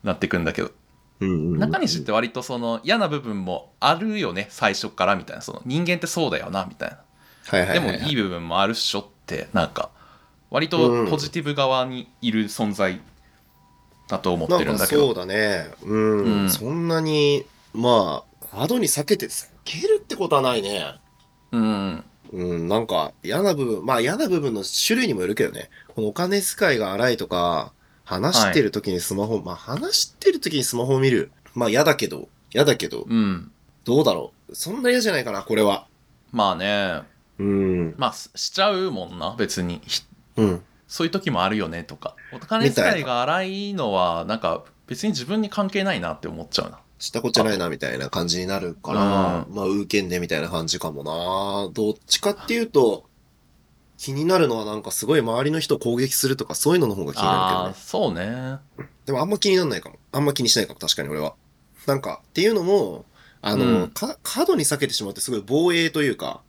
なっていくんだけどうんうんうん中西って割とその嫌な部分もあるよね最初からみたいなその人間ってそうだよなみたいなはいはいではいはい。もいい部分もあるっしょってなんか割とポジティブ側にいる存在だと思ってるんだけどそうだね。うん。うんそんなに、まあ、過度に避けて、避けるってことはないね。うんうん、なんか嫌な部分、まあ嫌な部分の種類にもよるけどね。このお金遣いが荒いとか、話してる時にスマホ、まあ話してる時にスマホを見る。まあ嫌だけど、嫌だけど、うんどうだろう？そんな嫌じゃないかな、これは。まあねうん。まあししちゃうもんな別にひうん。そういう時もあるよねとかお金遣いが荒いのはなんか別に自分に関係ないなって思っちゃうなしたこっちゃないな、みたいな感じになるから、まあ、受けんね、みたいな感じかもな。どっちかっていうと、気になるのはなんかすごい周りの人を攻撃するとか、そういうのの方が気になるけどねああー。そうねでもあんま気にならないかも。あんま気にしないかも、確かに俺は。なんか、っていうのも、あの、うんか過度に避けてしまってすごい防衛というか、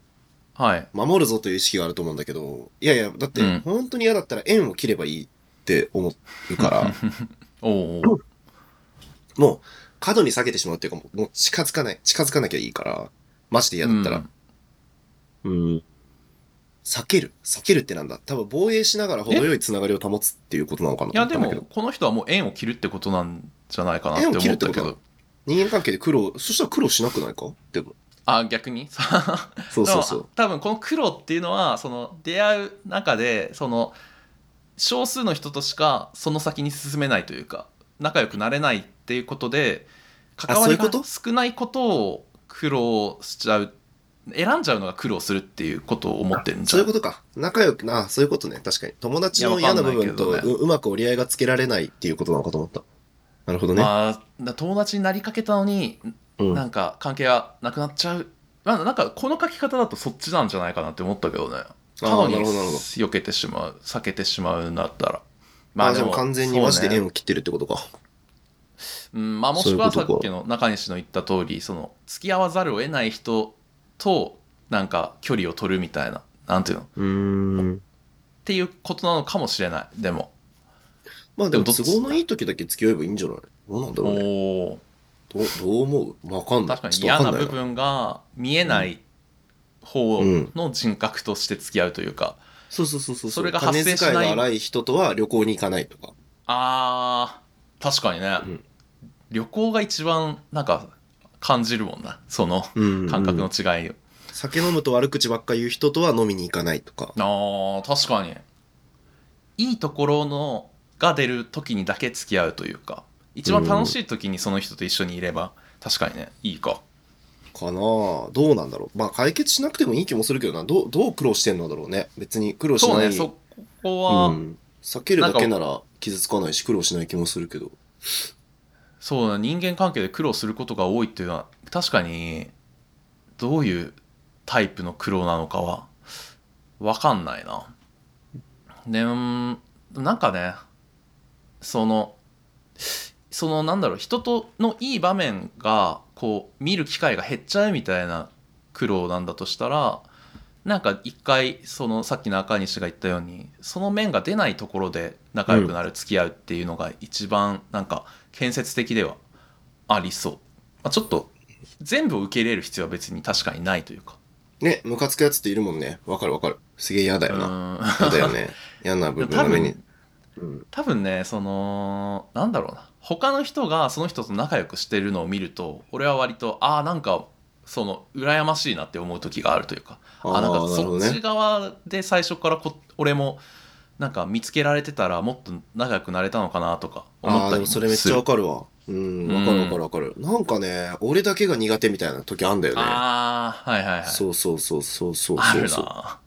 はい守るぞという意識があると思うんだけど、いやいや、だって、うん本当に嫌だったら縁を切ればいいって思うから、おもう、過度に避けてしまうっていうか、もうもう近づかない、近づかなきゃいいから、マジで嫌だったら、うん。避ける。避けるってなんだ？多分防衛しながら程よいつながりを保つっていうことなのかな？いやでもこの人はもう縁を切るってことなんじゃないかなって思ったけど。人間関係で苦労、そしたら苦労しなくないか？でも。あ逆に？そうそうそう。多分この苦労っていうのはその出会う中でその少数の人としかその先に進めないというか仲良くなれないっていうことで関わりが少ないことを苦労しちゃう選んじゃうのが苦労するっていうことを思ってるんじゃそういうことか。仲良くな、そういうことね。確かに。友達の嫌な部分とううまく折り合いがつけられないっていうことなのかと思った。なるほどね。まあだ友達になりかけたのにうん。なんか関係がなくなっちゃう、まあ、なんかこの書き方だとそっちなんじゃないかなって思ったけどね過あー度に避けてしまう避けてしまうんだったらまあ、でも完全にマジで縁を切ってるってことか。うんまあ、もしくはさっきの中西の言った通りその付き合わざるを得ない人となんか距離を取るみたいななんていうの？っ。ていうことなのかもしれないでも。まあでも都合のいい時だけ付き合えばいいんじゃない？どうなんだろうね。おおどうどう思う？わかんない。確かに嫌な部分が見えない方の人格として付き合うというか、そうそうそうそう。それが発生しない金遣いが荒い人とは旅行に行かないとか。あー確かにね、うん。旅行が一番なんか感じるもんなそのうん感覚の違いを、酒飲むと悪口ばっか言う人とは飲みに行かないとか。あー確かにいいところのが出る時にだけ付き合うというか一番楽しい時にその人と一緒にいれば確かにねいいかかなあどうなんだろう。まあ解決しなくてもいい気もするけどな。どう、どう苦労してんのだろうね。別に苦労しない。そうねそこは、うん。避けるだけなら傷つかないし苦労しない気もするけど。そうだ人間関係で苦労することが多いっていうのは確かにどういうタイプの苦労なのかは分かんないな。でなんかねそのそのなんだろう人とのいい場面がこう見る機会が減っちゃうみたいな苦労なんだとしたらなんか一回そのさっきの赤西が言ったようにその面が出ないところで仲良くなる、付き合うっていうのが一番なんか建設的ではありそう、まあ、ちょっと全部を受け入れる必要は別に確かにないというかね、ムカつくやつっているもんね。わかるわかる。すげえ嫌だよな。うん嫌だよね。嫌な部分が目に。うん。多分ねそのなんだろうな他の人がその人と仲良くしてるのを見ると俺は割とああなんかその羨ましいなって思う時があるというかあなんかそっち側で最初からこ俺もなんか見つけられてたらもっと仲良くなれたのかなとか思ああ、ったりそれめっちゃわかるわ。うん、わかるわかるわかる。なんかね、俺だけが苦手みたいな時あんだよね。ああはいはいはいそうそうそうそうそうある。な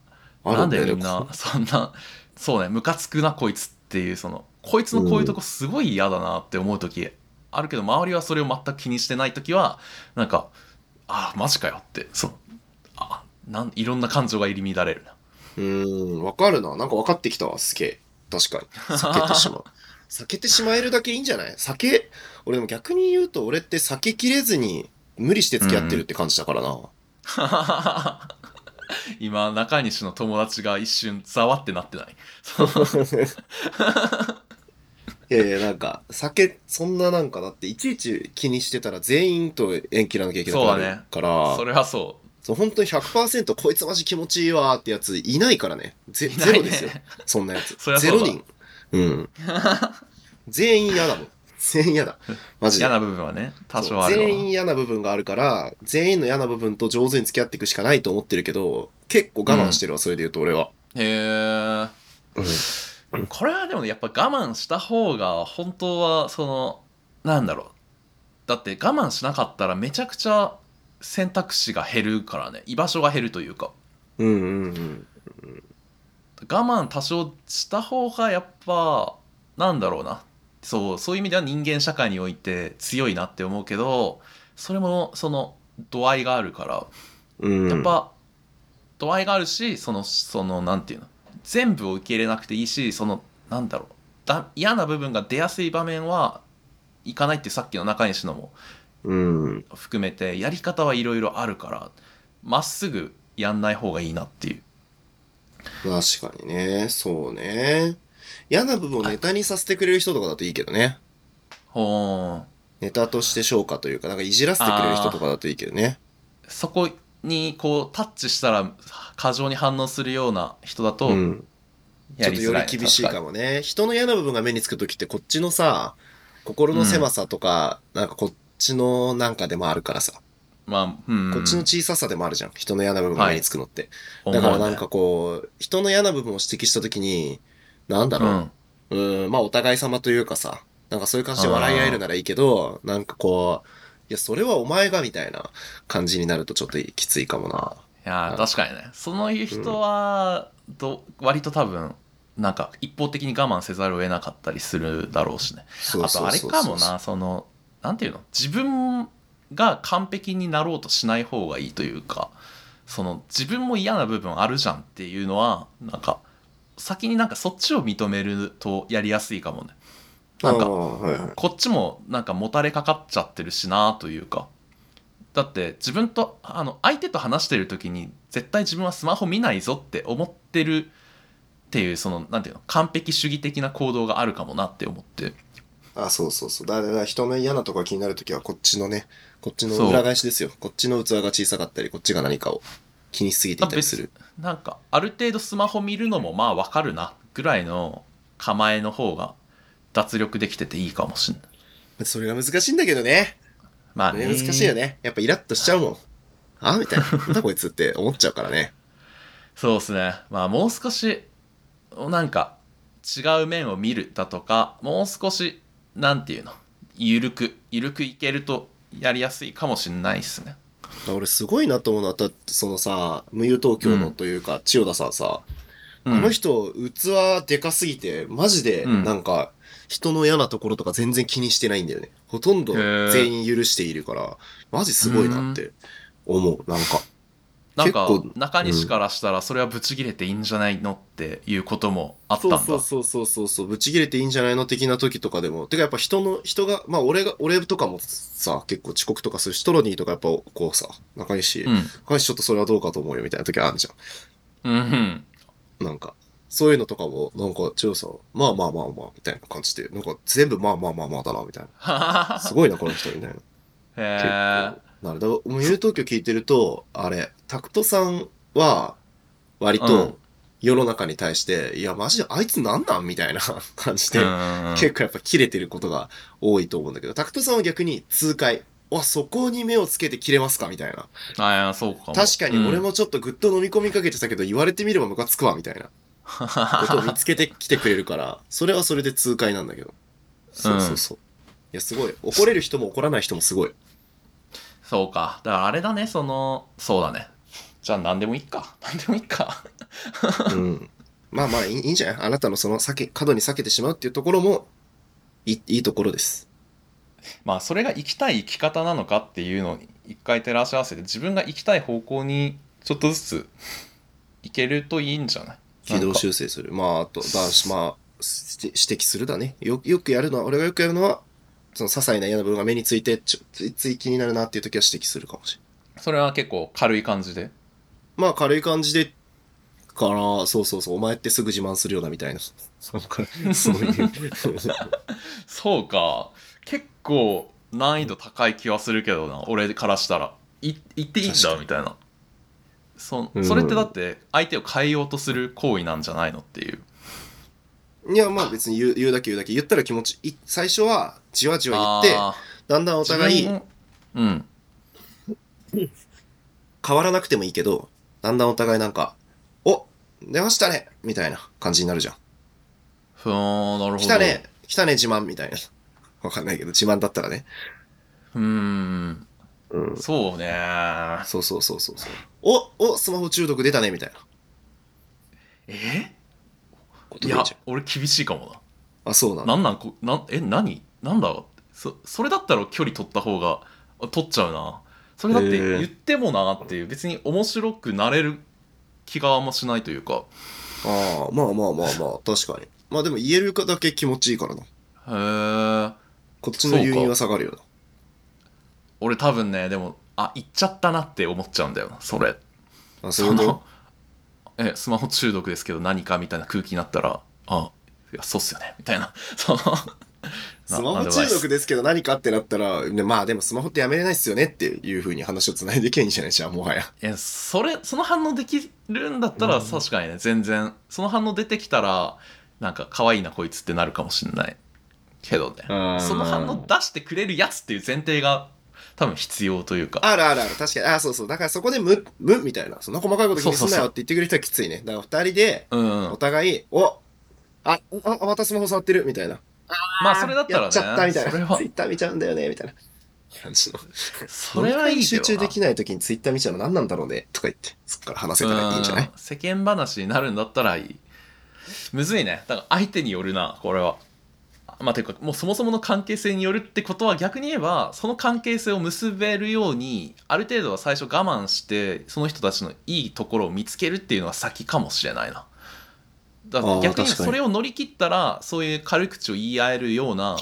あるんだよね。みんな そんなそうねムカつくなこいつっていうそのこいつのこういうとこすごい嫌だなって思う時あるけど周りはそれを全く気にしてない時はなんかあマジかよってそうあなんいろんな感情が入り乱れるなうーん、わかるな。なんか分かってきたわ、すげえ。確かに。避けてしまう。避けてしまえるだけいいんじゃない？避け、俺でも逆に言うと俺って避けきれずに無理して付き合ってるって感じだからな。今中西の友達が一瞬ざわってなってない？いやいや、なんか、酒、そんななんかだって、いちいち気にしてたら全員と縁切らなきゃいけなくなるそうだねから、それはそそう、本当に100%こいつマジ気持ちいいわーってやついないからね。ゼいないねゼロですよ。そんなやつ。そりゃそうだゼロ人。うん。全員嫌だもん。全員嫌だ。マジでう嫌。な部分はね多少あるわ全員嫌な部分があるから、全員の嫌な部分と上手に付き合っていくしかないと思ってるけど、結構我慢してるわ、それで言うと俺は。へえうん。これはでもねやっぱ我慢した方が本当はそのなんだろうだって我慢しなかったらめちゃくちゃ選択肢が減るからね居場所が減るというかうんうんうん。我慢多少した方がやっぱなんだろうなそうそういう意味では人間社会において強いなって思うけどそれもその度合いがあるからうん。やっぱ度合いがあるしそのそのなんていうの？全部を受け入れなくていいしそのなんだろうだ嫌な部分が出やすい場面はいかないってさっきの中西のもうん。含めてやり方はいろいろあるからまっすぐやんない方がいいなっていう確かにね。そうね。嫌な部分をネタにさせてくれる人とかだといいけどね。ほーんネタとして消化というか、なんかいじらせてくれる人とかだといいけどね。そこにこうタッチしたら過剰に反応するような人だとうん。ちょっとよやり厳しいかもね。人の嫌な部分が目につくときってこっちのさ、心の狭さとか、なんかこっちのなんかでもあるからさ。まあ、うん、こっちの小ささでもあるじゃん。人の嫌な部分が目につくのって。思うねだからなんかこう、人の嫌な部分を指摘したときに、なんだろう。うん、まあお互い様というかさ、なんかそういう感じで笑い合えるならいいけど、なんかこう、いや、それはお前がみたいな感じになるとちょっときついかもな。いやー確かにねそのいう人はど割と多分なんか一方的に我慢せざるを得なかったりするだろうしねあとあれかもなそのなんていうの？自分が完璧になろうとしない方がいいというかその自分も嫌な部分あるじゃんっていうのはなんか先になんかそっちを認めるとやりやすいかもね。なんかああはいはい。こっちもなんかもたれかかっちゃってるしなというか。だって自分とあの相手と話してる時に絶対自分はスマホ見ないぞって思ってるっていうそのなんていうの？完璧主義的な行動があるかもなって思ってあ、そうそうそう。だから人の嫌なとこが気になるときは、こっちのね、こっちの裏返しですよ。こっちの器が小さかったり、こっちが何かを気にしすぎていたりする。なんかある程度スマホ見るのもまあわかるなぐらいの構えの方が脱力できてていいかもしんないそれが難しいんだけどね。まあね難しいよね。やっぱイラッとしちゃうもん。あみたいな。なんだこいつって思っちゃうからね。そうですね。まあもう少し、なんか違う面を見るだとか、もう少し、なんていうの、ゆるく、ゆるくいけるとやりやすいかもしれないですね。俺すごいなと思うのは、だってそのさ、無友東京のというか、千代田さんさ、うんあの人、器でかすぎて、マジで、うんなんか、人の嫌なところとか全然気にしてないんだよね。ほとんど全員許しているから、マジすごいなって思う。なんか。なんか中西からしたらそれはブチギレていいんじゃないのっていうこともあったんだ。そうそうそうそうそうそう、ぶち切れていいんじゃないの的な時とかでも。てかやっぱ人の、人が、まあ俺が、俺とかもさ、結構遅刻とかするし、トロニーとかやっぱこうさ、中西、うん。中西ちょっとそれはどうかと思うよみたいな時あるじゃうんうん。ん。なんか、そういうのとかも、なんか、千代さん、まあまあまあまあ、みたいな感じで、なんか全部まあまあまあまあだな、みたいな。すごいな、この人、みたいな。へえ。なるほど。もう言う東京聞いてると、あれ、タクトさんは、割うんと、世の中に対して、いや、マジであいつなんなん？みたいな 感じで、うん結構やっぱ切れてることが多いと思うんだけど、タクトさんは逆に痛快。わ、そこに目をつけて切れますか？みたいな。あいやそうかも確かに俺うんもちょっとぐっと飲み込みかけてたけど、言われてみればムカつくわ、みたいな ことを見つけてきてくれるから、それはそれで痛快なんだけど。そうそうそう。いや、すごい。怒れる人も怒らない人もすごい。そうかだからあれだねそのそうだねじゃあ何でもいいか 何でもいいかうん。まあまあいいいいんじゃない？あなたのその避け、過度に避けてしまうっていうところも、いい、いいところです。まあそれが生きたい生き方なのかっていうのに一回照らし合わせて自分が生きたい方向にちょっとずついけるといいんじゃない？軌道修正する。まあ、あと、だし、まあ、し指摘するだね。よ、よくやるのは、俺がよくやるのは、その些細な嫌な部分が目について、ちょついつい気になるなっていう時は指摘するかもしれない。それは結構軽い感じで？まあ、軽い感じで、かな、そうそうそう、お前ってすぐ自慢するよな、みたいな。そうかそういう。そうか。結構難易度高い気はするけどな。俺からしたら。い言っていいんだみたいな。そうん。それってだって相手を変えようとする行為なんじゃないのっていういや、まあ別に言う言うだけ言うだけ。言ったら気持ち、い最初は、じわじわ言って、あだんだんおー互いうん変わらなくてもいいけど、だんだんお互いなんか、お出ましたねみたいな感じになるじゃん。ふーんなるほど来たね来たね自慢みたいな。わかんないけど、自慢だったらね。うーんうん。そうねそうそうそうそうそう。おおスマホ中毒出たねみたいなえ？ことでいや俺厳しいかもな。あ、そうなんだ。なんなんこなんえ何？なんだ？そそれだったら距離取った方があ取っちゃうな。それだって言ってもなっていう別に面白くなれる気があんましないというか。ああ、まあまあまあまあ、確かに。まあでも言えるかだけ気持ちいいからな。へえこっちの誘引は下がるよな。俺多分ねでもあ言っちゃったなって思っちゃうんだよなそれ。あ、そういのえスマホ中毒ですけど何かみたいな空気になったらあいやそうっすよね。みたいな。そのスマホ中毒ですけど何かってなったら、ね、まあでもスマホってやめれないっすよねっていう風に話を繋いでいけばいいんじゃないじゃん、もはや。いやそれその反応できるんだったら確かにね全然。その反応出てきたらなんか可愛いなこいつってなるかもしんないけどね。うん。その反応出してくれるやつっていう前提が多分必要というかあるあるある。確かに。あ、そうそう。だからそこで無、無みたいな。そんな細かいこと気にすんなよって言ってくれる人はきついね。だから二人で、うんお互い、おあ、あ、またスマホ触ってるみたいな。まあそれだったらねやっちゃったみたいな。それはツイッター見ちゃうんだよねみたいな。感じの。それはいいけ集中できない時にツイッター見ちゃうの何なんだろうねとか言って、そっから話せたらいいんじゃない？うん世間話になるんだったらいいむずいねだから相手によるなこれはまあていうかもうそもそもの関係性によるってことは逆に言えばその関係性を結べるようにある程度は最初我慢してその人たちのいいところを見つけるっていうのは先かもしれないな。だから逆にそれを乗り切ったらそういう軽口を言い合えるような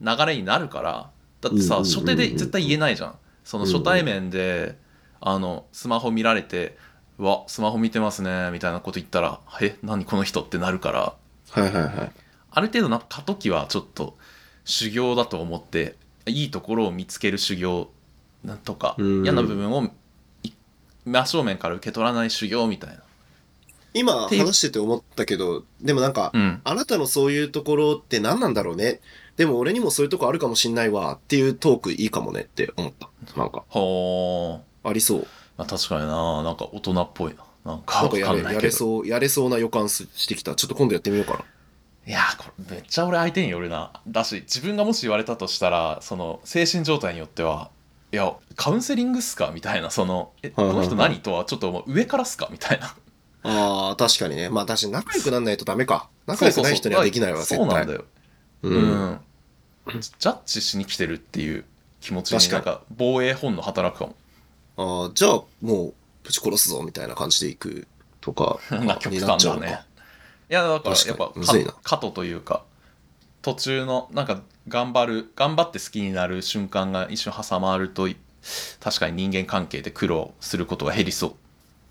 流れになるからだってさ初手で絶対言えないじゃん。その初対面であのスマホ見られて「うわスマホ見てますね」みたいなこと言ったら「え何この人」ってなるから。はいはいはい。ある程度なんか過渡期はちょっと修行だと思っていいところを見つける修行なんとかうん嫌な部分をい真正面から受け取らない修行みたいな今話してて思ったけど、でもなんか、うんあなたのそういうところって何なんだろうね。でも俺にもそういうとこあるかもしんないわっていうトークいいかもねって思った。なんか、ほーありそう。まあ確かにななんか大人っぽいななんかやれやかんないけどれそう、やれそうな予感すしてきた。ちょっと今度やってみようかな。いやーこれめっちゃ俺相手によるな。だし自分がもし言われたとしたらその精神状態によってはいやカウンセリングっすか？みたいなそのえこの人何とはちょっともう。上からっすか？みたいな。ああ、確かにね。まあ確かに仲良くなんないとダメか。仲良くない人にはできないわ、絶対。そうなんだよ。う。うん。ん、ジャッジしに来てるっていう気持ちになんか防衛本能働くかも。ああ、じゃあもう、ぶち殺すぞみたいな感じでいくとかになっ端だね。ちゃうのか。いやだからやっぱ過渡というか途中のなんか頑張る頑張って好きになる瞬間が一瞬挟まると確かに人間関係で苦労することが減りそう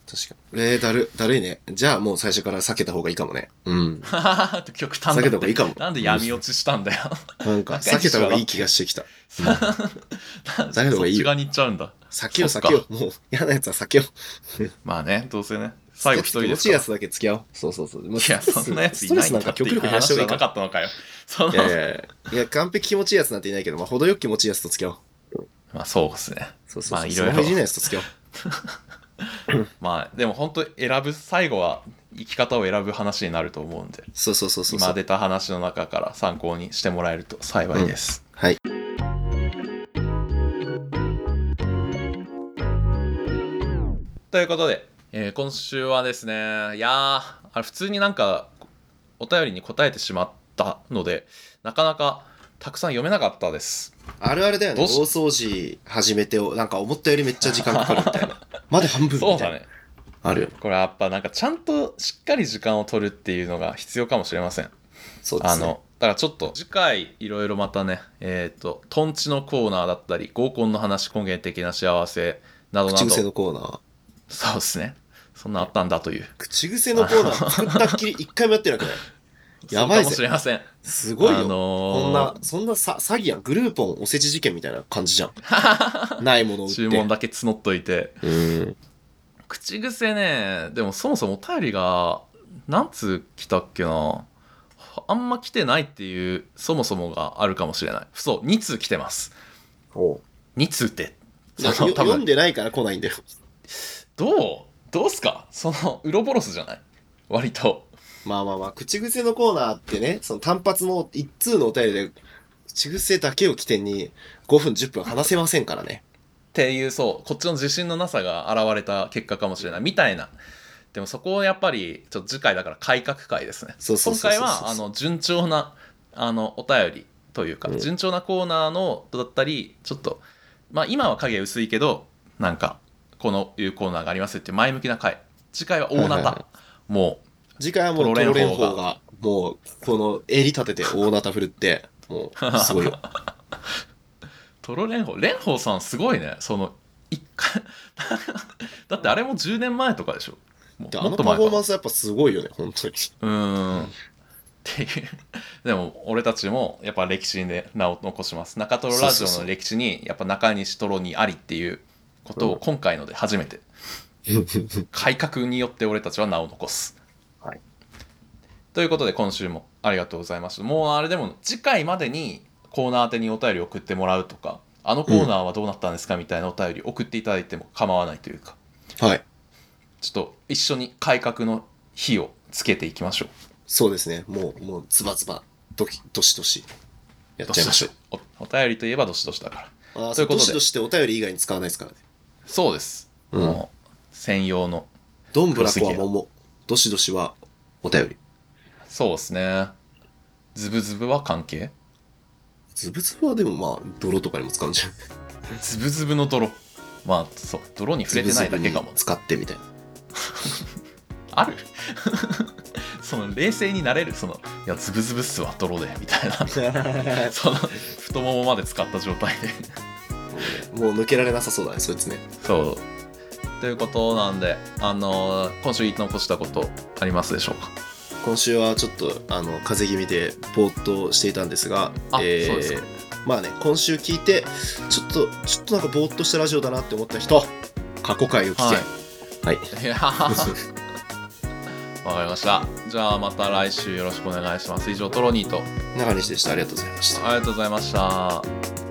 確かに。えー、だる、だるいね。じゃあもう最初から避けた方がいいかもね。うん。極端だ避けた方がいいかもなんで闇落ちしたんだよ。なんか、避けた方がいい気がしてきた。避けた方がいいよそっち側に行っちゃうんだ。避けよう避けよう。もう、嫌なやつは避けよう。まあね、どうせね。最後一人気ですか？ら持ちいいやつだけ付き合おう。そうそうそう。もういや、そんなやついストレスなんか極力減らしう話じゃなた方がいいかかったのかよ。そのいやいやいや完璧気持ちいいやつなんていないけど、まあ、程よく気持ちいいやつと付き合おう。まあそうですね。そうそうそう。まあいろいろいじんないやつと付き合おう。まあでも本当選ぶ、最後は生き方を選ぶ話になると思うんで、そうそうそうそう。今出た話の中から参考にしてもらえると幸いです。はい。ということで、えー今週はですね、いやー、あれ普通になんかお便りに答えてしまったので、なかなかたくさん読めなかったです。あるあるだよね。大掃除始めて、なんか思ったよりめっちゃ時間かかるみたいな。まで半分みたいな。そうだね。あるよね。これやっぱなんかちゃんとしっかり時間を取るっていうのが必要かもしれません。そうですね。あの、だからちょっと次回いろいろまたね、えっ、と、トンチのコーナーだったり、合コンの話、根源的な幸せなどな口癖ど、のコーナー。そうですね。そんなあったんだという。口癖のコーナー 作ったっきり一回もやってなくない？やばいかもしぜ。れません。すごいよ。あのーこんな、そんなさ詐欺やん。グルーポンおせち事件みたいな感じじゃん。ないものを売って。注文だけ募っといて。うん。口癖ね、でもそもそもお便りが、何通来たっけな？あんま来てないっていう、そもそもがあるかもしれない。そう、2通来てます。おう2通って。読んでないから来ないんだよ。どう？どうすか？その、ウロボロスじゃない？割と。まあまあまあ、口癖のコーナーってね、その単発の一通のお便りで、口癖だけを起点に5分10分話せませんからね。っていう、そう、こっちの自信のなさが現れた結果かもしれない。みたいな。でもそこをやっぱり、ちょっと次回だから改革会ですね。そうそうそうそう今回は、あの、順調な、あの、お便りというか、うん順調なコーナーの、だったり、ちょっと、まあ今は影薄いけど、なんか、このいうコーナーがありますって前向きな回。次回は大ナタ。はいはいはも次回はもうトトロロレレン法がもう、この襟立てて大ナタ振るって、もう、すごいよ。う、トロ蓮舫、蓮舫さんすごいね。その、一回、だってあれも10年前とかでしょ。もでうあのパフォー。マンスやっぱすごいよね、本当に。うーん。っていう。でも、俺たちもやっぱ歴史で名を残します。中トロラジオの歴史に、やっぱ中西トロにありっていうことを今回ので初めて、改革によって俺たちは名を残す。はい。ということで今週もありがとうございました。もうあれでも次回までにコーナー宛てにお便り送ってもらうとか、あのコーナーはどうなったんですかみたいなお便り送っていただいても構わないというか、はい。ちょっと一緒に改革の火をつけていきましょう。そうですね。もう、もう、ズバズバ、どき、どしどし、やっちゃいましょう。おお便りといえばどしどしだから。ああ、ということでどしどしってお便り以外に使わないですからね。そうです。うんもう専用の。どんぶらこは桃。どしどしはお便り。そうですね。ズブズブは関係？ズブズブはでもまあ、泥とかにも使うんじゃん。ズブズブの泥。まあ、そう、泥に触れてないだけかも。使ってみたいな。ある？その冷静になれるそのいやズブズブっすわ泥でみたいな その太ももまで使った状態でもう抜けられなさそうだね、そいつね。そうということなんであのー今週言い残したことありますでしょうか？今週はちょっと、あの、風邪気味でぼーっとしていたんですが、あそうですかまあね、今週聞いて、ちょっと、ちょっとなんかぼーっとしたラジオだなって思った人、過去回を聞け。ははい。いやー わかりましたじゃあまた来週よろしくお願いします以上トロニーと中西でした。ありがとうございました。ありがとうございました